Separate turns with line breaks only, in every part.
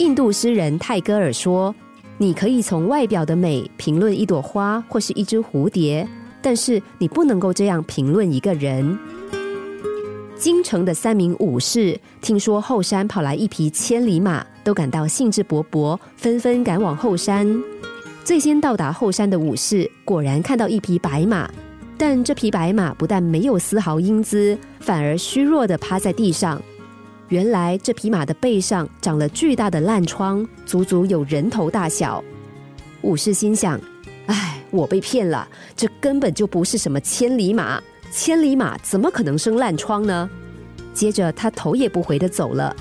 印度诗人泰戈尔说：“你可以从外表的美评论一朵花或是一只蝴蝶，但是你不能够这样评论一个人。”京城的三名武士听说后山跑来一匹千里马，都感到兴致勃勃，纷纷赶往后山。最先到达后山的武士果然看到一匹白马，但这匹白马不但没有丝毫英姿，反而虚弱的趴在地上。原来这匹马的背上长了巨大的烂疮，足足有人头大小。武士心想：“唉，我被骗了，这根本就不是什么千里马，千里马怎么可能生烂疮呢？”接着他头也不回的走了。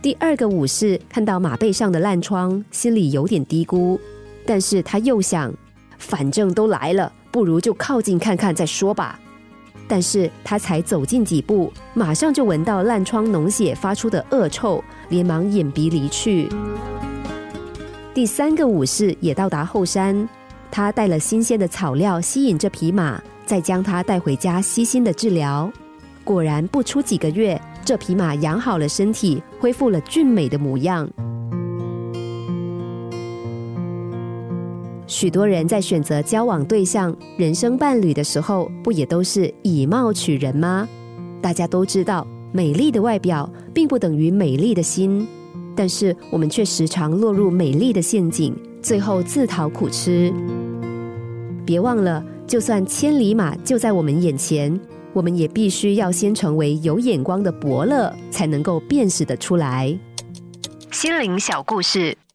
第二个武士看到马背上的烂疮，心里有点嘀咕，但是他又想，反正都来了，不如就靠近看看再说吧。但是他才走近几步，马上就闻到烂疮脓血发出的恶臭，连忙掩鼻离去。第三个武士也到达后山，他带了新鲜的草料吸引这匹马，再将它带回家悉心的治疗。果然，不出几个月。这匹马养好了身体，恢复了俊美的模样。许多人在选择交往对象、人生伴侣的时候，不也都是以貌取人吗？大家都知道，美丽的外表并不等于美丽的心，但是我们却时常落入美丽的陷阱，最后自讨苦吃。别忘了，就算千里马就在我们眼前。我们也必须要先成为有眼光的伯乐，才能够辨识的出来。心灵小故事，